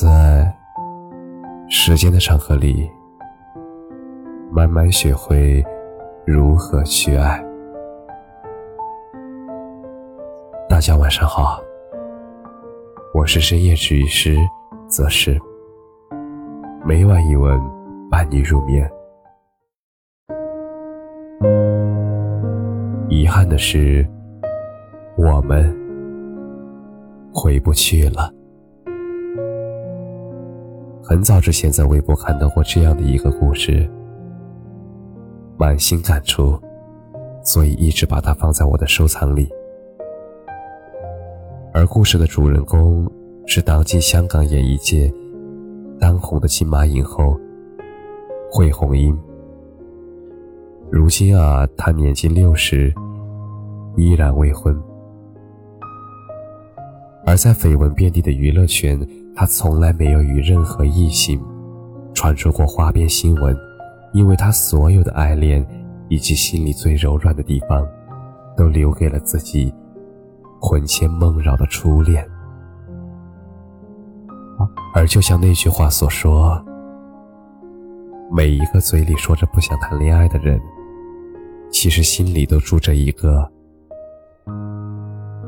在时间的长河里，慢慢学会如何去爱。大家晚上好，我是深夜治愈师则是每晚一文伴你入眠。遗憾的是，我们回不去了。很早之前在微博看到过这样的一个故事，满心感触，所以一直把它放在我的收藏里。而故事的主人公是当今香港演艺界当红的金马影后惠红英。如今啊，她年近六十，依然未婚。而在绯闻遍地的娱乐圈。他从来没有与任何异性传出过花边新闻，因为他所有的爱恋以及心里最柔软的地方，都留给了自己魂牵梦绕的初恋。而就像那句话所说，每一个嘴里说着不想谈恋爱的人，其实心里都住着一个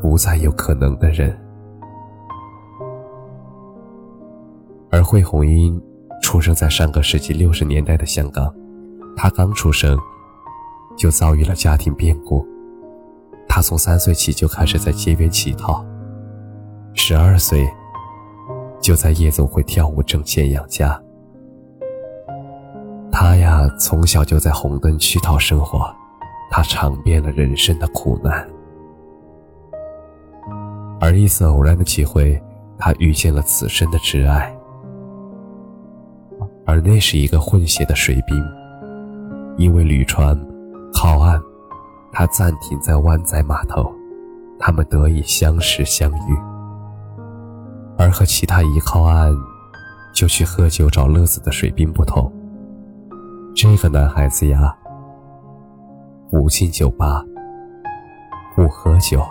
不再有可能的人。惠红英出生在上个世纪六十年代的香港，她刚出生就遭遇了家庭变故。她从三岁起就开始在街边乞讨，十二岁就在夜总会跳舞挣钱养家。她呀，从小就在红灯区讨生活，她尝遍了人生的苦难。而一次偶然的机会，她遇见了此生的挚爱。而那是一个混血的水兵，因为旅船靠岸，他暂停在湾仔码头，他们得以相识相遇。而和其他一靠岸就去喝酒找乐子的水兵不同，这个男孩子呀，不进酒吧，不喝酒，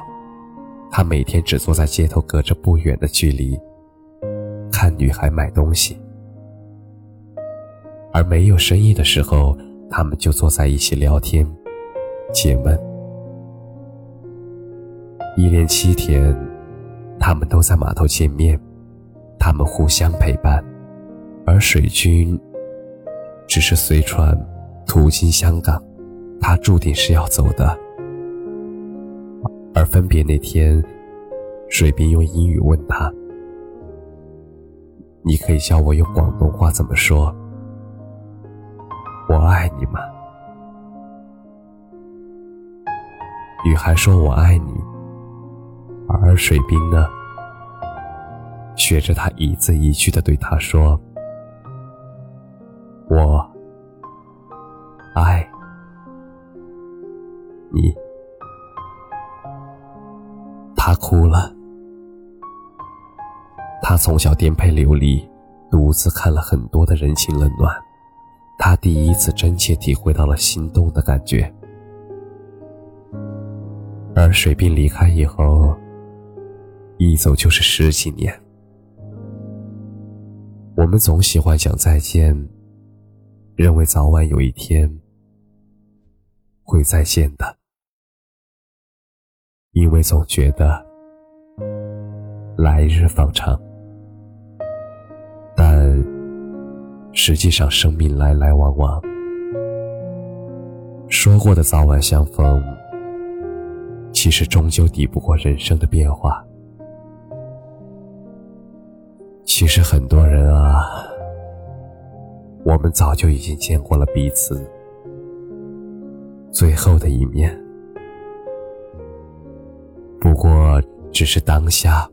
他每天只坐在街头隔着不远的距离，看女孩买东西。而没有生意的时候，他们就坐在一起聊天、解闷。一连七天，他们都在码头见面，他们互相陪伴。而水军只是随船途经香港，他注定是要走的。而分别那天，水兵用英语问他：“你可以教我用广东话怎么说？”我爱你吗？女孩说：“我爱你。”而水兵呢，学着他一字一句的对他说：“我爱你。”他哭了。他从小颠沛流离，独自看了很多的人情冷暖。他第一次真切体会到了心动的感觉，而水兵离开以后，一走就是十几年。我们总喜欢讲再见，认为早晚有一天会再见的，因为总觉得来日方长。实际上，生命来来往往，说过的早晚相逢，其实终究抵不过人生的变化。其实很多人啊，我们早就已经见过了彼此最后的一面，不过只是当下，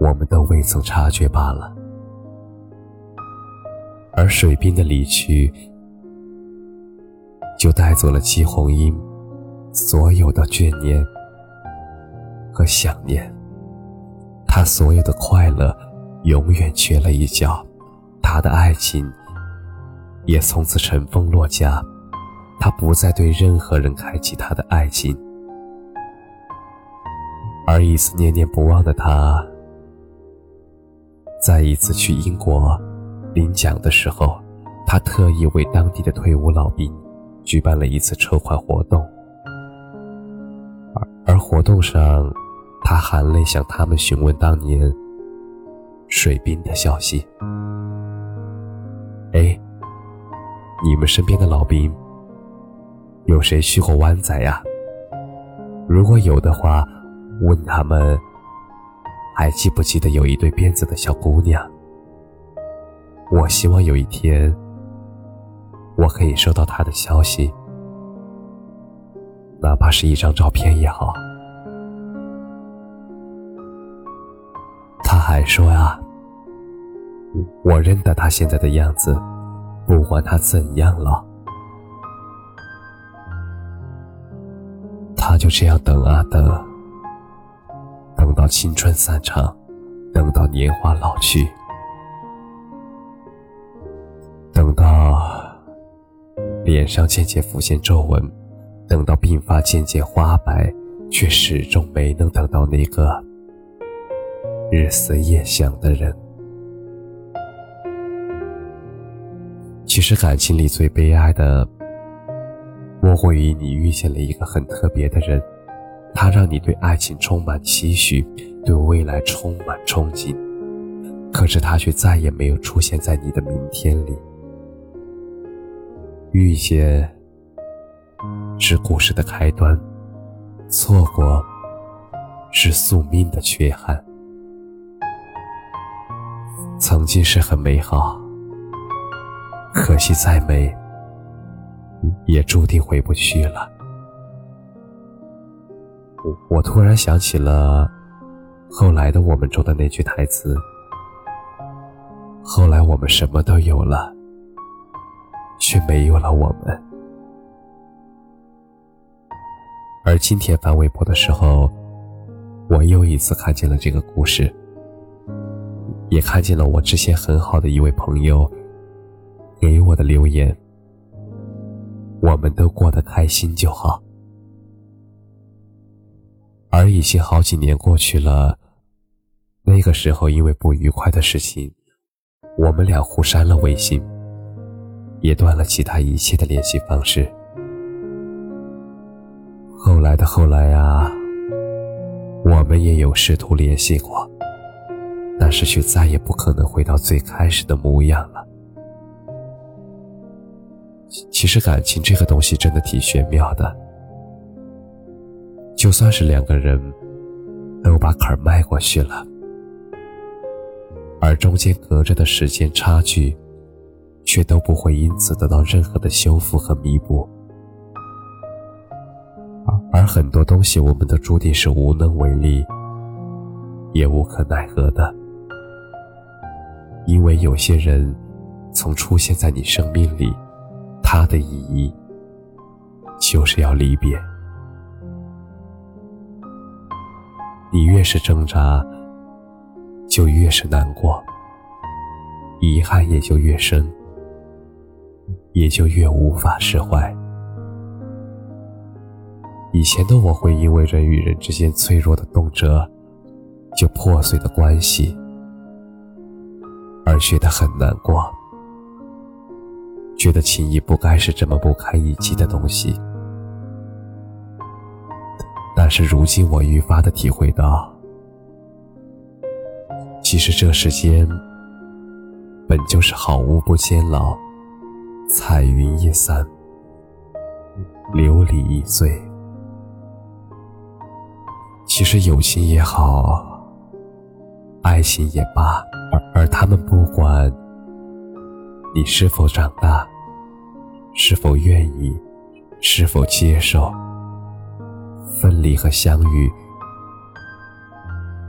我们都未曾察觉罢了。而水兵的离去，就带走了季红英所有的眷念和想念。他所有的快乐，永远缺了一角。他的爱情，也从此尘封落家。他不再对任何人开启他的爱情，而一次念念不忘的他，再一次去英国领奖的时候，他特意为当地的退伍老兵举办了一次筹款活动，而而活动上，他含泪向他们询问当年水兵的消息。哎，你们身边的老兵有谁去过湾仔呀？如果有的话，问他们还记不记得有一对辫子的小姑娘？我希望有一天我可以收到他的消息，哪怕是一张照片也好。他还说啊，我认得他现在的样子，不管他怎样了。他就这样等啊等，等到青春散场，等到年华老去，脸上渐渐浮现皱纹，等到鬓发渐渐花白，却始终没能等到那个日思夜想的人。其实感情里最悲哀的。莫过于你遇见了一个很特别的人，他让你对爱情充满期许，对未来充满憧憬，可是他却再也没有出现在你的明天里。遇见是故事的开端，错过是宿命的缺憾。曾经是很美好，可惜再美。也注定回不去了。我突然想起了后来的我们中的那句台词：“后来我们什么都有了，却没有了我们。”而今天翻微博的时候，我又一次看见了这个故事，也看见了我之前很好的一位朋友给我的留言。我们都过得开心就好。而已经好几年过去了，那个时候因为不愉快的事情，我们俩互删了微信，也断了其他一切的联系方式。后来的后来啊，我们也有试图联系过，但是却再也不可能回到最开始的模样了。其实感情这个东西真的挺玄妙的，就算是两个人都把坎儿迈过去了，而中间隔着的时间差距，却都不会因此得到任何的修复和弥补。而很多东西，我们都注定是无能为力，也无可奈何的，因为有些人从出现在你生命里。它的意义，就是要离别。你越是挣扎，就越是难过，遗憾也就越深，也就越无法释怀。以前的我会因为人与人之间脆弱的动辄，就破碎的关系，而觉得很难过。觉得情谊不该是这么不堪一击的东西，但是如今我愈发的体会到，其实这世间本就是好物不坚牢，彩云易散，琉璃易碎。其实友情也好，爱情也罢，而而他们不管。你是否长大？是否愿意？是否接受？分离和相遇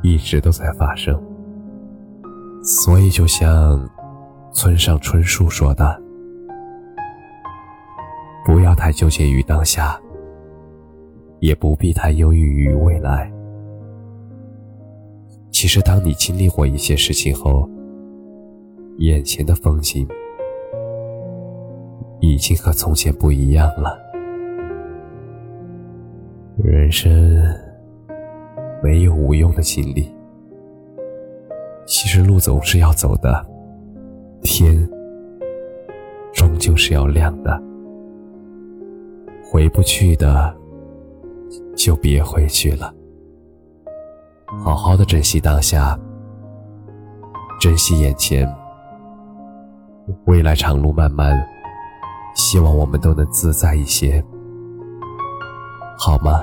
一直都在发生。所以，就像村上春树说的：“要太纠结于当下，也不必太忧郁于未来。其实，当你经历过一些事情后，眼前的风景。”已经和从前不一样了。人生没有无用的经历，其实路总是要走的，天终究是要亮的。回不去的，就别回去了。好好的珍惜当下，珍惜眼前。未来长路漫漫，希望我们都能自在一些，好吗？